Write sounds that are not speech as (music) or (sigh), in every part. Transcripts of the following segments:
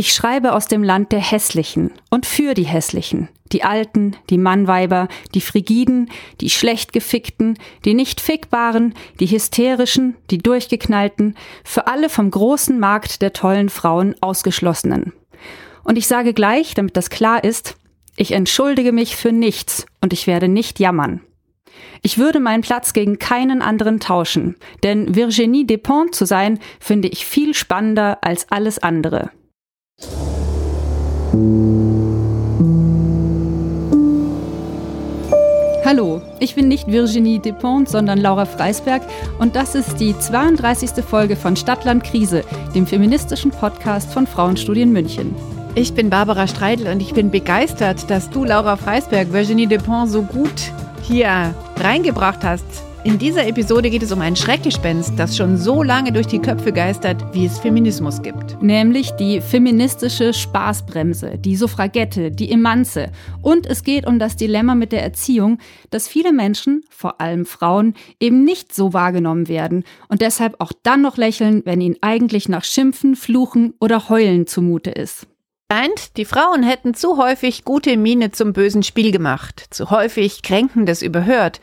Ich schreibe aus dem Land der Hässlichen und für die Hässlichen. Die Alten, die Mannweiber, die Frigiden, die schlecht gefickten, die nicht fickbaren, die hysterischen, die durchgeknallten, für alle vom großen Markt der tollen Frauen ausgeschlossenen. Und ich sage gleich, damit das klar ist, ich entschuldige mich für nichts und ich werde nicht jammern. Ich würde meinen Platz gegen keinen anderen tauschen, denn Virginie Despentes zu sein, finde ich viel spannender als alles andere. Hallo, ich bin nicht Virginie Despont, sondern Laura Freisberg und das ist die 32. Folge von Stadtland Krise, dem feministischen Podcast von Frauenstudien München. Ich bin Barbara Streidel und ich bin begeistert, dass du Laura Freisberg Virginie Despont so gut hier reingebracht hast in dieser Episode geht es um ein Schreckgespenst, das schon so lange durch die Köpfe geistert, wie es Feminismus gibt. Nämlich die feministische Spaßbremse, die Suffragette, die Emanze. Und es geht um das Dilemma mit der Erziehung, dass viele Menschen, vor allem Frauen, eben nicht so wahrgenommen werden und deshalb auch dann noch lächeln, wenn ihnen eigentlich nach Schimpfen, Fluchen oder Heulen zumute ist. Meint, die Frauen hätten zu häufig gute Miene zum bösen Spiel gemacht, zu häufig Kränkendes überhört.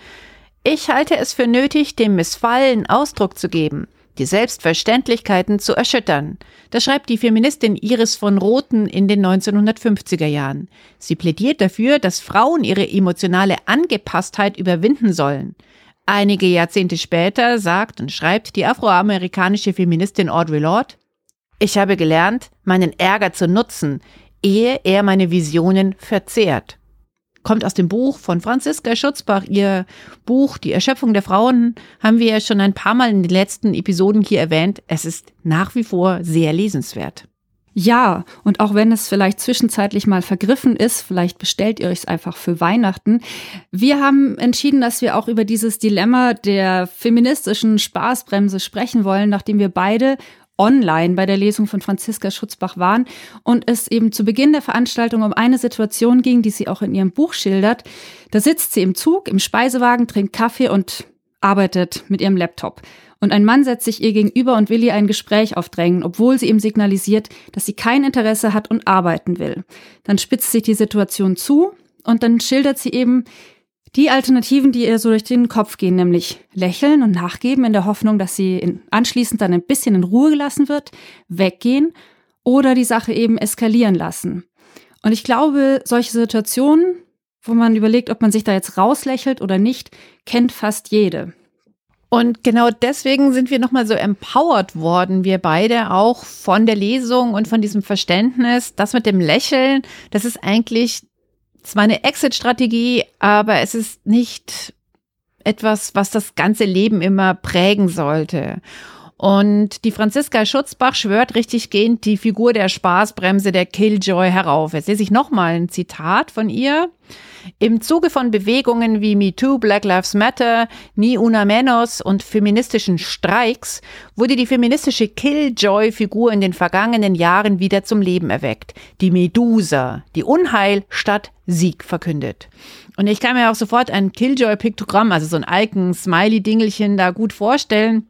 Ich halte es für nötig, dem Missfallen Ausdruck zu geben, die Selbstverständlichkeiten zu erschüttern. Das schreibt die Feministin Iris von Rothen in den 1950er Jahren. Sie plädiert dafür, dass Frauen ihre emotionale Angepasstheit überwinden sollen. Einige Jahrzehnte später sagt und schreibt die afroamerikanische Feministin Audre Lorde, ich habe gelernt, meinen Ärger zu nutzen, ehe er meine Visionen verzehrt kommt aus dem Buch von Franziska Schutzbach. Ihr Buch Die Erschöpfung der Frauen haben wir ja schon ein paar Mal in den letzten Episoden hier erwähnt. Es ist nach wie vor sehr lesenswert. Ja, und auch wenn es vielleicht zwischenzeitlich mal vergriffen ist, vielleicht bestellt ihr euch es einfach für Weihnachten. Wir haben entschieden, dass wir auch über dieses Dilemma der feministischen Spaßbremse sprechen wollen, nachdem wir beide online bei der Lesung von Franziska Schutzbach waren und es eben zu Beginn der Veranstaltung um eine Situation ging, die sie auch in ihrem Buch schildert. Da sitzt sie im Zug, im Speisewagen, trinkt Kaffee und arbeitet mit ihrem Laptop. Und ein Mann setzt sich ihr gegenüber und will ihr ein Gespräch aufdrängen, obwohl sie ihm signalisiert, dass sie kein Interesse hat und arbeiten will. Dann spitzt sich die Situation zu und dann schildert sie eben, die Alternativen, die ihr so durch den Kopf gehen, nämlich lächeln und nachgeben in der Hoffnung, dass sie anschließend dann ein bisschen in Ruhe gelassen wird, weggehen oder die Sache eben eskalieren lassen. Und ich glaube, solche Situationen, wo man überlegt, ob man sich da jetzt rauslächelt oder nicht, kennt fast jede. Und genau deswegen sind wir nochmal so empowered worden, wir beide auch von der Lesung und von diesem Verständnis, das mit dem Lächeln, das ist eigentlich zwar eine Exit-Strategie, aber es ist nicht etwas, was das ganze Leben immer prägen sollte. Und die Franziska Schutzbach schwört richtig gehend die Figur der Spaßbremse der Killjoy herauf. Jetzt lese ich nochmal ein Zitat von ihr. Im Zuge von Bewegungen wie MeToo, Black Lives Matter, Ni Una Menos und feministischen Streiks wurde die feministische Killjoy-Figur in den vergangenen Jahren wieder zum Leben erweckt. Die Medusa, die Unheil statt Sieg verkündet. Und ich kann mir auch sofort ein Killjoy-Piktogramm, also so ein Icon-Smiley-Dingelchen da gut vorstellen.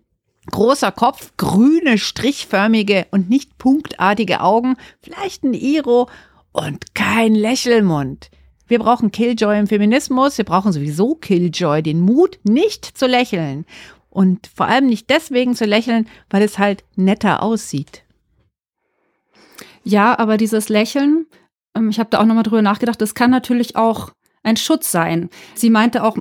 Großer Kopf, grüne, strichförmige und nicht punktartige Augen, vielleicht ein Iro und kein Lächelmund. Wir brauchen Killjoy im Feminismus. Wir brauchen sowieso Killjoy, den Mut, nicht zu lächeln. Und vor allem nicht deswegen zu lächeln, weil es halt netter aussieht. Ja, aber dieses Lächeln, ähm, ich habe da auch nochmal drüber nachgedacht, das kann natürlich auch ein Schutz sein. Sie meinte auch,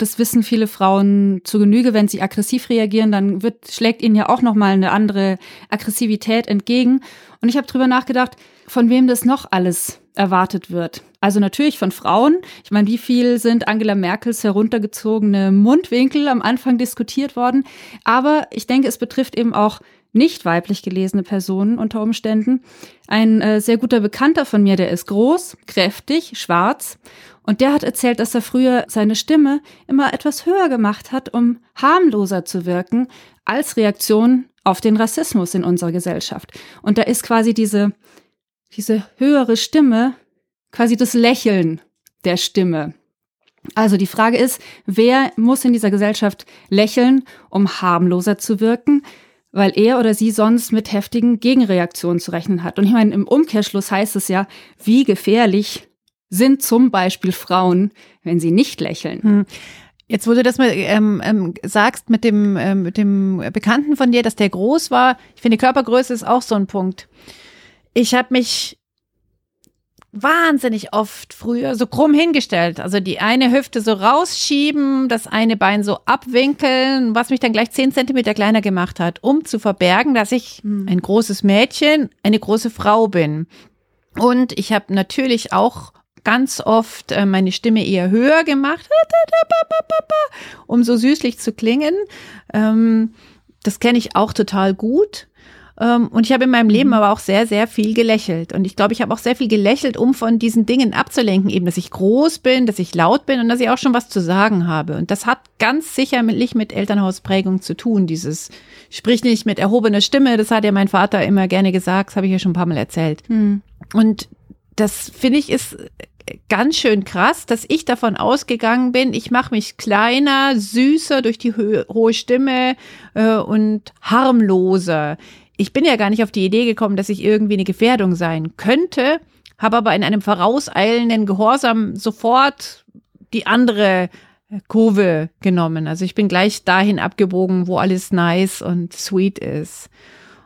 das wissen viele Frauen zu Genüge, wenn sie aggressiv reagieren, dann wird, schlägt ihnen ja auch nochmal eine andere Aggressivität entgegen. Und ich habe drüber nachgedacht, von wem das noch alles erwartet wird. Also natürlich von Frauen. Ich meine, wie viel sind Angela Merkels heruntergezogene Mundwinkel am Anfang diskutiert worden? Aber ich denke, es betrifft eben auch nicht weiblich gelesene Personen unter Umständen. Ein äh, sehr guter Bekannter von mir, der ist groß, kräftig, schwarz und der hat erzählt, dass er früher seine Stimme immer etwas höher gemacht hat, um harmloser zu wirken als Reaktion auf den Rassismus in unserer Gesellschaft. Und da ist quasi diese, diese höhere Stimme quasi das Lächeln der Stimme. Also die Frage ist, wer muss in dieser Gesellschaft lächeln, um harmloser zu wirken? Weil er oder sie sonst mit heftigen Gegenreaktionen zu rechnen hat. Und ich meine, im Umkehrschluss heißt es ja, wie gefährlich sind zum Beispiel Frauen, wenn sie nicht lächeln. Hm. Jetzt, wo du das mal ähm, ähm, sagst mit dem, ähm, mit dem Bekannten von dir, dass der groß war, ich finde, Körpergröße ist auch so ein Punkt. Ich habe mich wahnsinnig oft früher so krumm hingestellt. Also die eine Hüfte so rausschieben, das eine Bein so abwinkeln, was mich dann gleich zehn Zentimeter kleiner gemacht hat, um zu verbergen, dass ich hm. ein großes Mädchen, eine große Frau bin. Und ich habe natürlich auch ganz oft äh, meine Stimme eher höher gemacht, (laughs) um so süßlich zu klingen. Ähm, das kenne ich auch total gut. Ähm, und ich habe in meinem Leben mhm. aber auch sehr, sehr viel gelächelt. Und ich glaube, ich habe auch sehr viel gelächelt, um von diesen Dingen abzulenken, eben, dass ich groß bin, dass ich laut bin und dass ich auch schon was zu sagen habe. Und das hat ganz sicherlich mit Elternhausprägung zu tun. Dieses sprich nicht mit erhobener Stimme, das hat ja mein Vater immer gerne gesagt, das habe ich ja schon ein paar Mal erzählt. Mhm. Und das finde ich ist ganz schön krass, dass ich davon ausgegangen bin, ich mache mich kleiner, süßer durch die hohe Stimme äh, und harmloser. Ich bin ja gar nicht auf die Idee gekommen, dass ich irgendwie eine Gefährdung sein könnte, habe aber in einem vorauseilenden Gehorsam sofort die andere Kurve genommen. Also ich bin gleich dahin abgebogen, wo alles nice und sweet ist.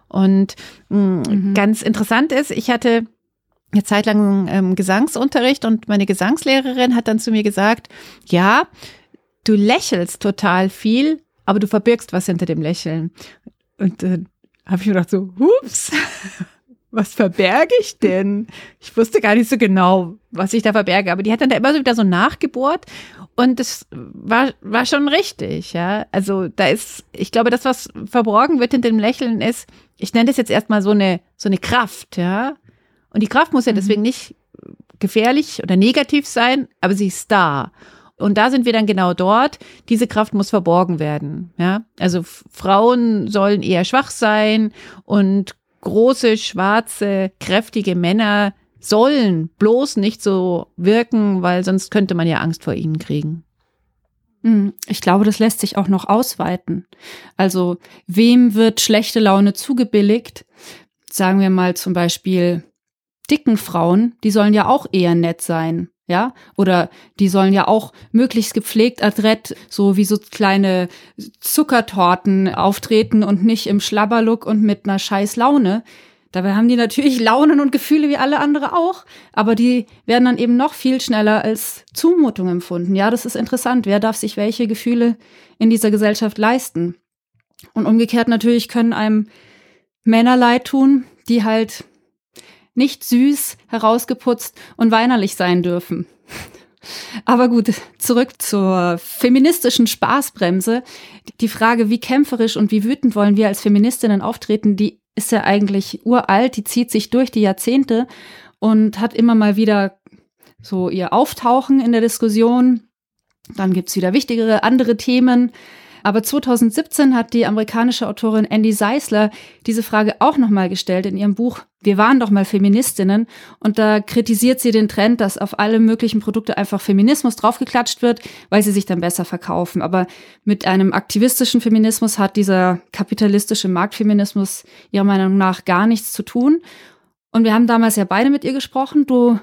Und mh, mm, mhm. ganz interessant ist, ich hatte eine Zeit lang ähm, Gesangsunterricht und meine Gesangslehrerin hat dann zu mir gesagt, ja, du lächelst total viel, aber du verbirgst was hinter dem Lächeln. Und äh, habe ich mir gedacht so, hups, (laughs) was verberge ich denn? Ich wusste gar nicht so genau, was ich da verberge, aber die hat dann da immer so wieder so nachgebohrt und das war, war schon richtig, ja. Also da ist, ich glaube, das, was verborgen wird hinter dem Lächeln ist, ich nenne das jetzt erstmal so eine, so eine Kraft, ja. Und die Kraft muss ja mhm. deswegen nicht gefährlich oder negativ sein, aber sie ist da. Und da sind wir dann genau dort. Diese Kraft muss verborgen werden. Ja, also Frauen sollen eher schwach sein und große, schwarze, kräftige Männer sollen bloß nicht so wirken, weil sonst könnte man ja Angst vor ihnen kriegen. Mhm. Ich glaube, das lässt sich auch noch ausweiten. Also, wem wird schlechte Laune zugebilligt? Sagen wir mal zum Beispiel dicken Frauen, die sollen ja auch eher nett sein. Ja, oder die sollen ja auch möglichst gepflegt adrett, so wie so kleine Zuckertorten auftreten und nicht im Schlabberlook und mit einer scheiß Laune. Dabei haben die natürlich (laughs) Launen und Gefühle wie alle andere auch, aber die werden dann eben noch viel schneller als Zumutung empfunden. Ja, das ist interessant. Wer darf sich welche Gefühle in dieser Gesellschaft leisten? Und umgekehrt natürlich können einem Männer leid tun, die halt nicht süß, herausgeputzt und weinerlich sein dürfen. Aber gut, zurück zur feministischen Spaßbremse. Die Frage, wie kämpferisch und wie wütend wollen wir als Feministinnen auftreten, die ist ja eigentlich uralt, die zieht sich durch die Jahrzehnte und hat immer mal wieder so ihr Auftauchen in der Diskussion. Dann gibt's wieder wichtigere andere Themen. Aber 2017 hat die amerikanische Autorin Andy Seisler diese Frage auch nochmal gestellt in ihrem Buch Wir waren doch mal Feministinnen. Und da kritisiert sie den Trend, dass auf alle möglichen Produkte einfach Feminismus draufgeklatscht wird, weil sie sich dann besser verkaufen. Aber mit einem aktivistischen Feminismus hat dieser kapitalistische Marktfeminismus ihrer Meinung nach gar nichts zu tun. Und wir haben damals ja beide mit ihr gesprochen. Du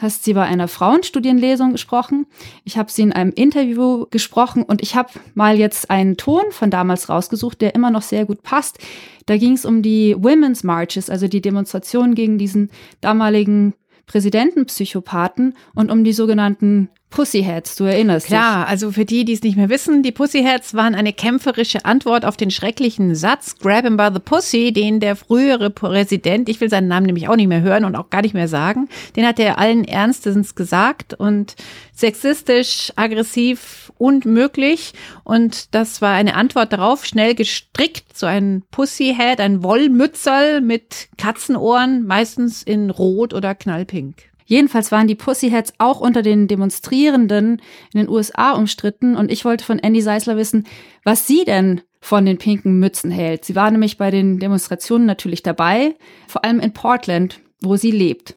hast sie bei einer Frauenstudienlesung gesprochen. Ich habe sie in einem Interview gesprochen und ich habe mal jetzt einen Ton von damals rausgesucht, der immer noch sehr gut passt. Da ging es um die Women's Marches, also die Demonstrationen gegen diesen damaligen Präsidentenpsychopathen und um die sogenannten Pussyheads, du erinnerst Klar, dich. Klar, also für die, die es nicht mehr wissen, die Pussyheads waren eine kämpferische Antwort auf den schrecklichen Satz Grab him by the Pussy, den der frühere Präsident, ich will seinen Namen nämlich auch nicht mehr hören und auch gar nicht mehr sagen, den hat er allen Ernstens gesagt und sexistisch, aggressiv, unmöglich und das war eine Antwort darauf, schnell gestrickt, so ein Pussyhead, ein Wollmützerl mit Katzenohren, meistens in rot oder knallpink. Jedenfalls waren die Pussyheads auch unter den Demonstrierenden in den USA umstritten und ich wollte von Andy Seisler wissen, was sie denn von den pinken Mützen hält. Sie war nämlich bei den Demonstrationen natürlich dabei, vor allem in Portland, wo sie lebt.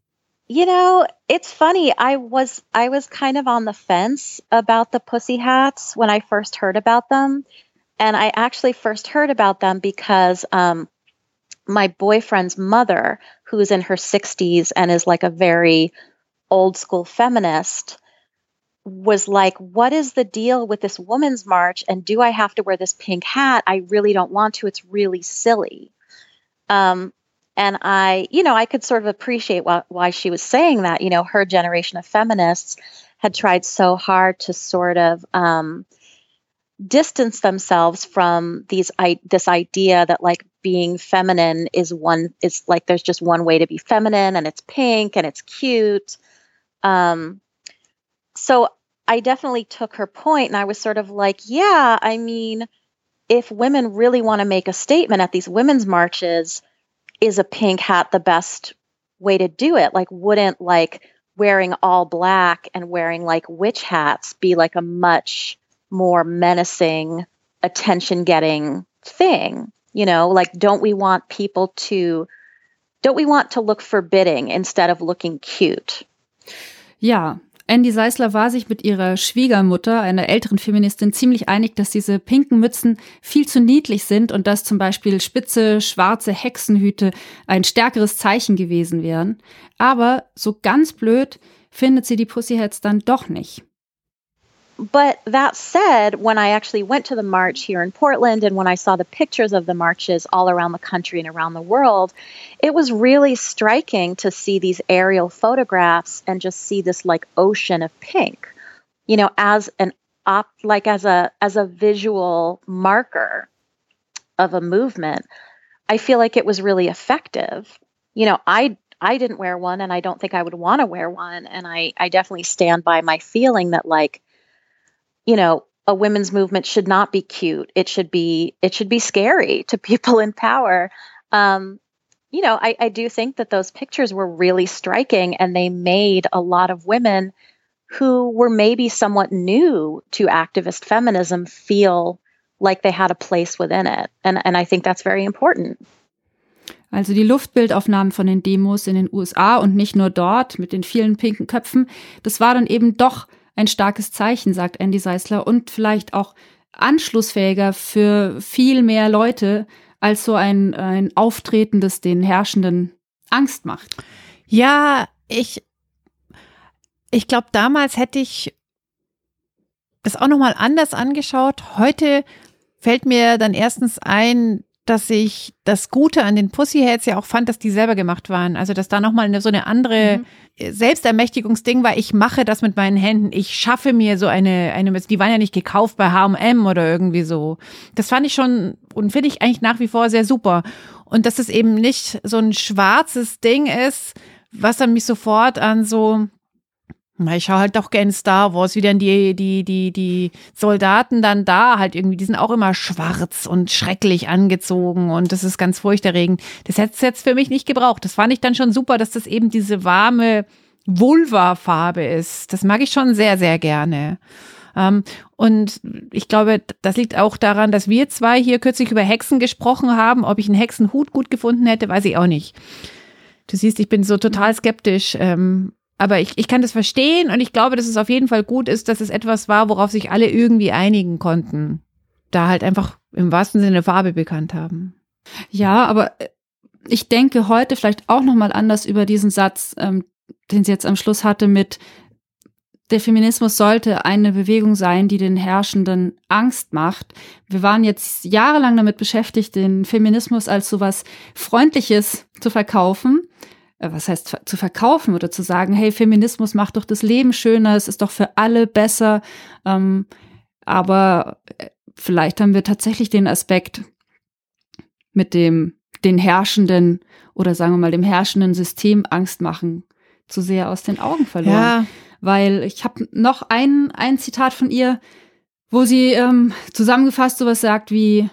You know, it's funny. I was I was kind of on the fence about the pussy hats when I first heard about them. and I actually first heard about them because um, my boyfriend's mother, who's in her 60s and is like a very old school feminist, was like, What is the deal with this woman's march? And do I have to wear this pink hat? I really don't want to. It's really silly. Um, and I, you know, I could sort of appreciate why, she was saying that. You know, her generation of feminists had tried so hard to sort of um, distance themselves from these I, this idea that like being feminine is one is like there's just one way to be feminine and it's pink and it's cute. Um so i definitely took her point and i was sort of like yeah i mean if women really want to make a statement at these women's marches is a pink hat the best way to do it? Like wouldn't like wearing all black and wearing like witch hats be like a much more menacing, attention getting thing. You know, like, don't we want people to, don't we want to look forbidding instead of looking cute? Ja, Andy Seisler war sich mit ihrer Schwiegermutter, einer älteren Feministin, ziemlich einig, dass diese pinken Mützen viel zu niedlich sind und dass zum Beispiel spitze, schwarze Hexenhüte ein stärkeres Zeichen gewesen wären. Aber so ganz blöd findet sie die Pussyhats dann doch nicht. But that said, when I actually went to the march here in Portland and when I saw the pictures of the marches all around the country and around the world, it was really striking to see these aerial photographs and just see this like ocean of pink, you know, as an op like as a as a visual marker of a movement. I feel like it was really effective. You know, I I didn't wear one and I don't think I would want to wear one and I I definitely stand by my feeling that like you know, a women's movement should not be cute. It should be it should be scary (laughs) to people in power. Um, you know, I, I do think that those pictures were really striking and they made a lot of women who were maybe somewhat new to activist feminism feel like they had a place within it. And, and I think that's very important. Also die Luftbildaufnahmen von den Demos in den USA und nicht nur dort mit den vielen pinken Köpfen, das war dann eben doch ein starkes Zeichen, sagt Andy Seisler, und vielleicht auch anschlussfähiger für viel mehr Leute als so ein, ein Auftreten, das den Herrschenden Angst macht. Ja, ich, ich glaube, damals hätte ich das auch nochmal anders angeschaut. Heute fällt mir dann erstens ein, dass ich das Gute an den Pussyheads ja auch fand, dass die selber gemacht waren. Also, dass da nochmal eine, so eine andere mhm. Selbstermächtigungsding war. Ich mache das mit meinen Händen. Ich schaffe mir so eine, eine, die waren ja nicht gekauft bei H&M oder irgendwie so. Das fand ich schon und finde ich eigentlich nach wie vor sehr super. Und dass es eben nicht so ein schwarzes Ding ist, was dann mich sofort an so ich schaue halt doch gerne Star Wars, wie dann die, die, die, die Soldaten dann da halt irgendwie, die sind auch immer schwarz und schrecklich angezogen und das ist ganz furchterregend. Das hätte es jetzt für mich nicht gebraucht. Das fand ich dann schon super, dass das eben diese warme Vulva-Farbe ist. Das mag ich schon sehr, sehr gerne. Um, ähm, und ich glaube, das liegt auch daran, dass wir zwei hier kürzlich über Hexen gesprochen haben. Ob ich einen Hexenhut gut gefunden hätte, weiß ich auch nicht. Du siehst, ich bin so total skeptisch. Ähm, aber ich, ich kann das verstehen und ich glaube, dass es auf jeden Fall gut ist, dass es etwas war, worauf sich alle irgendwie einigen konnten. Da halt einfach im wahrsten Sinne Farbe bekannt haben. Ja, aber äh, ich denke heute vielleicht auch nochmal anders über diesen Satz, ähm, den sie jetzt am Schluss hatte mit der Feminismus sollte eine Bewegung sein, die den Herrschenden Angst macht. Wir waren jetzt jahrelang damit beschäftigt, den Feminismus als sowas Freundliches zu verkaufen. Äh, was heißt zu verkaufen oder zu sagen, hey, Feminismus macht doch das Leben schöner, es ist doch für alle besser. Ähm, aber äh, vielleicht haben wir tatsächlich den Aspekt mit dem den herrschenden oder sagen wir mal dem herrschenden System Angst machen zu sehr aus den Augen verloren. Ja. Weil ich habe noch ein, ein Zitat von ihr, wo sie ähm, zusammengefasst sowas sagt wie,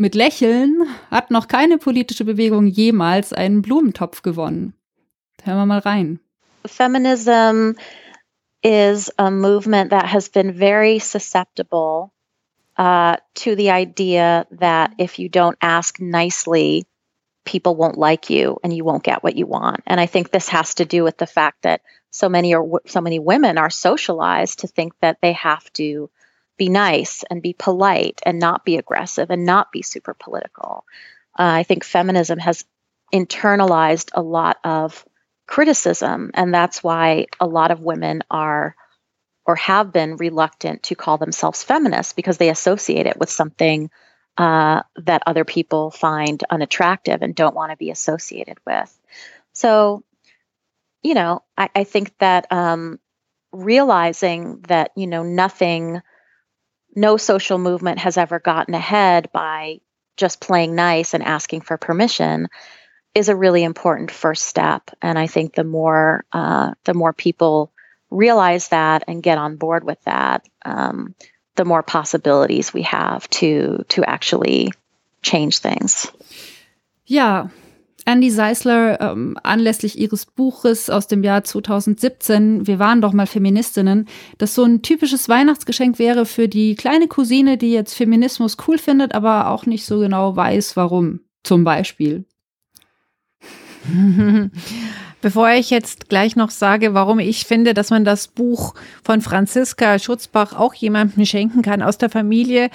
mit Lächeln hat noch keine politische Bewegung jemals einen Blumentopf gewonnen. Hören wir mal rein. Feminism is a movement that has been very susceptible uh, to the idea that if you don't ask nicely, people won't like you and you won't get what you want. And I think this has to do with the fact that so many or so many women are socialized to think that they have to be nice and be polite and not be aggressive and not be super political. Uh, I think feminism has internalized a lot of criticism, and that's why a lot of women are or have been reluctant to call themselves feminists because they associate it with something uh, that other people find unattractive and don't want to be associated with. So, you know, I, I think that um, realizing that, you know, nothing, no social movement has ever gotten ahead by just playing nice and asking for permission is a really important first step. And I think the more uh, the more people realize that and get on board with that, um, the more possibilities we have to to actually change things. Ja, Andy Seisler ähm, anlässlich ihres Buches aus dem Jahr 2017, Wir waren doch mal Feministinnen, das so ein typisches Weihnachtsgeschenk wäre für die kleine Cousine, die jetzt Feminismus cool findet, aber auch nicht so genau weiß, warum. Zum Beispiel. (laughs) Bevor ich jetzt gleich noch sage, warum ich finde, dass man das Buch von Franziska Schutzbach auch jemandem schenken kann aus der Familie,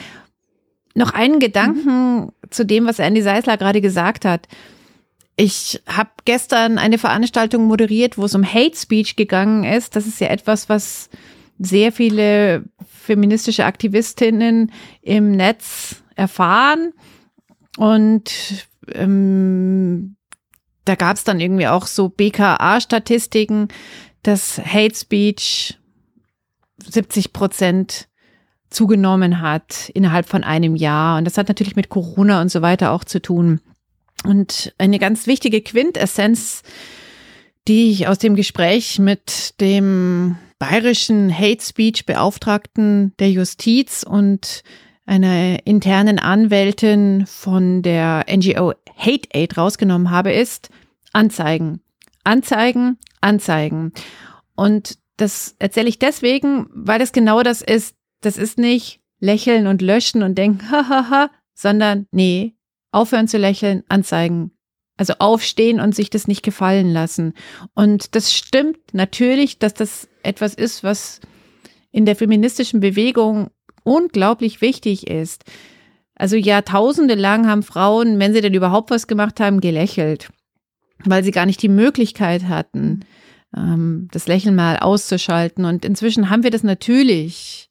noch einen Gedanken mhm. zu dem, was Andy Seisler gerade gesagt hat. Ich habe gestern eine Veranstaltung moderiert, wo es um Hate Speech gegangen ist. Das ist ja etwas, was sehr viele feministische Aktivistinnen im Netz erfahren. Und ähm, da gab es dann irgendwie auch so BKA-Statistiken, dass Hate Speech 70 Prozent zugenommen hat innerhalb von einem Jahr. Und das hat natürlich mit Corona und so weiter auch zu tun. Und eine ganz wichtige Quintessenz, die ich aus dem Gespräch mit dem bayerischen Hate Speech Beauftragten der Justiz und einer internen Anwältin von der NGO Hate Aid rausgenommen habe, ist Anzeigen. Anzeigen, Anzeigen. Und das erzähle ich deswegen, weil es genau das ist. Das ist nicht lächeln und löschen und denken, (laughs) hahaha, sondern nee, aufhören zu lächeln, Anzeigen. Also aufstehen und sich das nicht gefallen lassen. Und das stimmt natürlich, dass das etwas ist, was in der feministischen Bewegung unglaublich wichtig ist. Also Jahrtausende lang haben Frauen, wenn sie denn überhaupt was gemacht haben, gelächelt, weil sie gar nicht die Möglichkeit hatten, ähm, das Lächeln mal auszuschalten. Und inzwischen haben wir das natürlich,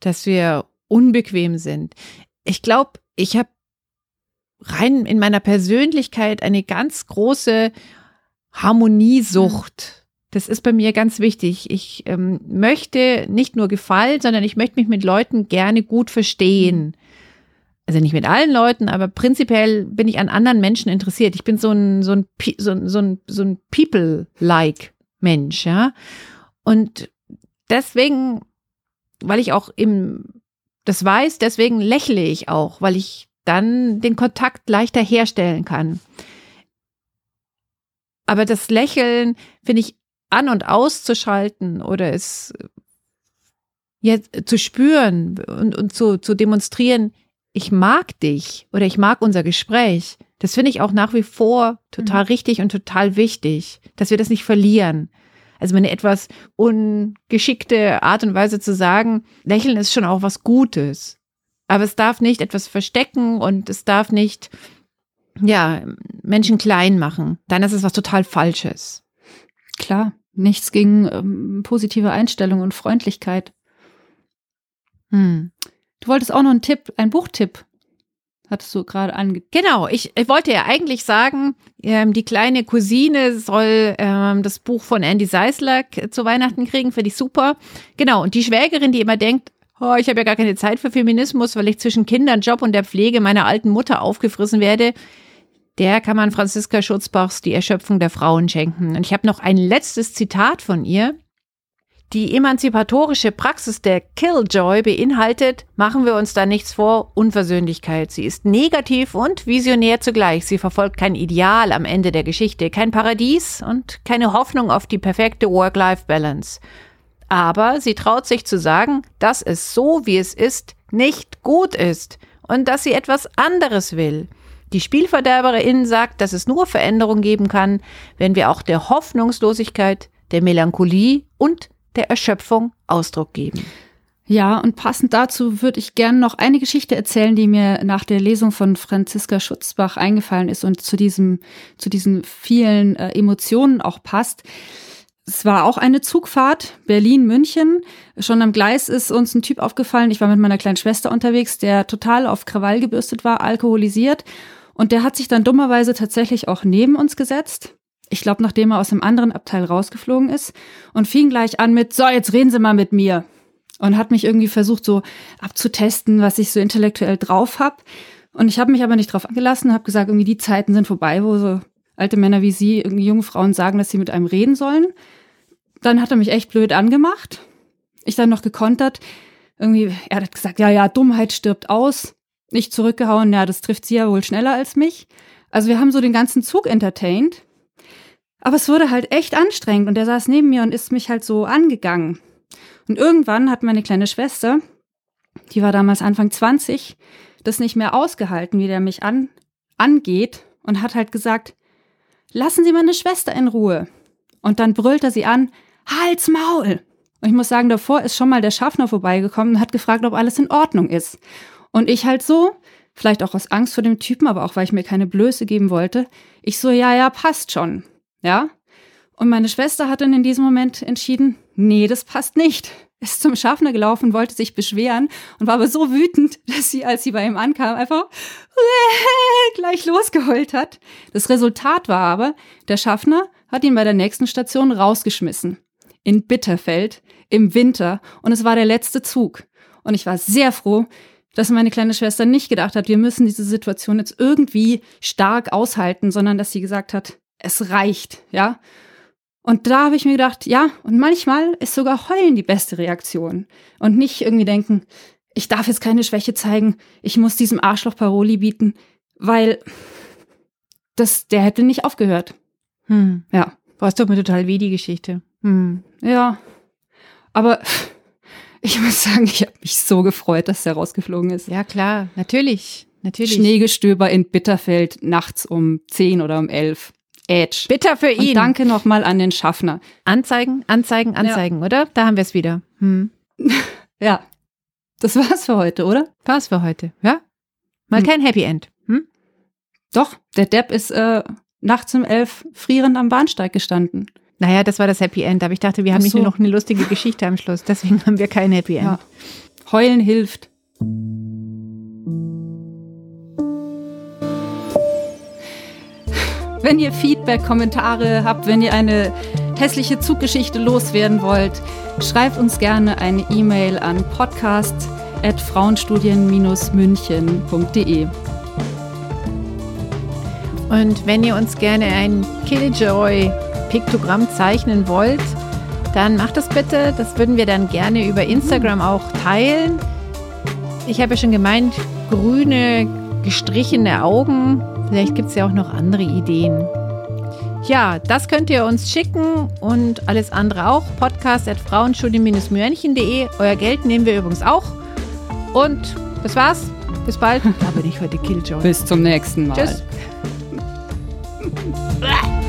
dass wir unbequem sind. Ich glaube, ich habe rein in meiner Persönlichkeit eine ganz große Harmoniesucht. Das ist bei mir ganz wichtig. Ich ähm, möchte nicht nur gefallen, sondern ich möchte mich mit Leuten gerne gut verstehen. Also nicht mit allen Leuten, aber prinzipiell bin ich an anderen Menschen interessiert. Ich bin so ein, so ein, so ein, so ein, so ein People-like Mensch, ja. Und deswegen, weil ich auch im, das weiß, deswegen lächle ich auch, weil ich dann den Kontakt leichter herstellen kann. Aber das Lächeln finde ich an und auszuschalten oder es jetzt zu spüren und, und zu, zu demonstrieren, ich mag dich oder ich mag unser Gespräch. Das finde ich auch nach wie vor total mhm. richtig und total wichtig, dass wir das nicht verlieren. Also meine etwas ungeschickte Art und Weise zu sagen, Lächeln ist schon auch was Gutes. Aber es darf nicht etwas verstecken und es darf nicht, ja, Menschen klein machen. Dann ist es was total Falsches. Klar. Nichts gegen ähm, positive Einstellung und Freundlichkeit. Hm. Du wolltest auch noch einen Tipp, einen Buchtipp. Hattest du gerade ange. Genau, ich, ich, wollte ja eigentlich sagen, ähm, die kleine Cousine soll ähm, das Buch von Andy Seisler zu Weihnachten kriegen, finde ich super. Genau, und die Schwägerin, die immer denkt, oh, ich habe ja gar keine Zeit für Feminismus, weil ich zwischen Kindern, Job und der Pflege meiner alten Mutter aufgefressen werde, der kann man Franziska Schutzbachs Die Erschöpfung der Frauen schenken. Und ich habe noch ein letztes Zitat von ihr. Die emanzipatorische Praxis der Killjoy beinhaltet, machen wir uns da nichts vor, Unversöhnlichkeit. Sie ist negativ und visionär zugleich. Sie verfolgt kein Ideal am Ende der Geschichte, kein Paradies und keine Hoffnung auf die perfekte Work-Life-Balance. Aber sie traut sich zu sagen, dass es so, wie es ist, nicht gut ist und dass sie etwas anderes will. Die Spielverderberin sagt, dass es nur Veränderung geben kann, wenn wir auch der Hoffnungslosigkeit, der Melancholie und der Erschöpfung Ausdruck geben. Ja, und passend dazu würde ich gerne noch eine Geschichte erzählen, die mir nach der Lesung von Franziska Schutzbach eingefallen ist und zu diesem, zu diesen vielen äh, Emotionen auch passt. Es war auch eine Zugfahrt, Berlin-München. Schon am Gleis ist uns ein Typ aufgefallen. Ich war mit meiner kleinen Schwester unterwegs, der total auf Krawall gebürstet war, alkoholisiert. Und der hat sich dann dummerweise tatsächlich auch neben uns gesetzt. Ich glaube, nachdem er aus dem anderen Abteil rausgeflogen ist und fing gleich an mit, so, jetzt reden Sie mal mit mir und hat mich irgendwie versucht so abzutesten, was ich so intellektuell drauf hab. Und ich habe mich aber nicht drauf angelassen, habe gesagt, irgendwie die Zeiten sind vorbei, wo so alte Männer wie Sie, irgendwie junge Frauen sagen, dass sie mit einem reden sollen. Dann hat er mich echt blöd angemacht. Ich dann noch gekontert. Irgendwie, er hat gesagt, ja, ja, Dummheit stirbt aus. Nicht zurückgehauen, ja, das trifft sie ja wohl schneller als mich. Also wir haben so den ganzen Zug entertained. Aber es wurde halt echt anstrengend und er saß neben mir und ist mich halt so angegangen. Und irgendwann hat meine kleine Schwester, die war damals Anfang 20, das nicht mehr ausgehalten, wie der mich an, angeht und hat halt gesagt, lassen Sie meine Schwester in Ruhe. Und dann brüllt er sie an, Hals Maul! Und ich muss sagen, davor ist schon mal der Schaffner vorbeigekommen und hat gefragt, ob alles in Ordnung ist. Und ich halt so, vielleicht auch aus Angst vor dem Typen, aber auch weil ich mir keine Blöße geben wollte, ich so, ja, ja, passt schon. Ja? Und meine Schwester hat dann in diesem Moment entschieden, nee, das passt nicht. Ist zum Schaffner gelaufen, wollte sich beschweren und war aber so wütend, (laughs) dass sie, als sie bei ihm ankam, einfach (laughs) gleich losgeheult hat. Das Resultat war aber, der Schaffner hat ihn bei der nächsten Station rausgeschmissen. In Bitterfeld, im Winter, und es war der letzte Zug. Und ich war sehr froh, dass meine kleine Schwester nicht gedacht hat, wir müssen diese Situation jetzt irgendwie stark aushalten, sondern dass sie gesagt hat, es reicht, ja. Und da habe ich mir gedacht, ja, und manchmal ist sogar Heulen die beste Reaktion. Und nicht irgendwie denken, ich darf jetzt keine Schwäche zeigen, ich muss diesem Arschloch Paroli bieten, weil das, der hätte nicht aufgehört. Hm. Ja. Warst du mir total weh, die Geschichte. Hm. Ja. Aber (laughs) ich muss sagen, ich habe mich so gefreut, dass der rausgeflogen ist. Ja, klar, natürlich. Natürlich. Schneegestöber in Bitterfeld nachts um 10 oder um 11. Edge. Bitter für ihn. Und danke nochmal an den Schaffner. Anzeigen, Anzeigen, Anzeigen, ja. oder? Da haben wir es wieder. Hm. (laughs) ja. Das war's für heute, oder? War's für heute, ja? Mal hm. kein Happy End. Hm? Doch, der Depp ist äh, nachts um elf frierend am Bahnsteig gestanden. Naja, das war das Happy End, aber ich dachte, wir haben so. nicht nur noch eine lustige Geschichte am Schluss, deswegen haben wir kein Happy End. Ja. Heulen hilft. Wenn ihr Feedback, Kommentare habt, wenn ihr eine hässliche Zuggeschichte loswerden wollt, schreibt uns gerne eine E-Mail an podcast.frauenstudien-münchen.de. Und wenn ihr uns gerne ein Killjoy-Piktogramm zeichnen wollt, dann macht das bitte. Das würden wir dann gerne über Instagram auch teilen. Ich habe ja schon gemeint, grüne gestrichene Augen Vielleicht gibt es ja auch noch andere Ideen. Ja, das könnt ihr uns schicken und alles andere auch. Podcast at frauenstudien-mönchen.de. Euer Geld nehmen wir übrigens auch. Und das war's. Bis bald. Aber nicht heute Killjoy. Bis zum nächsten Mal. Tschüss. (laughs)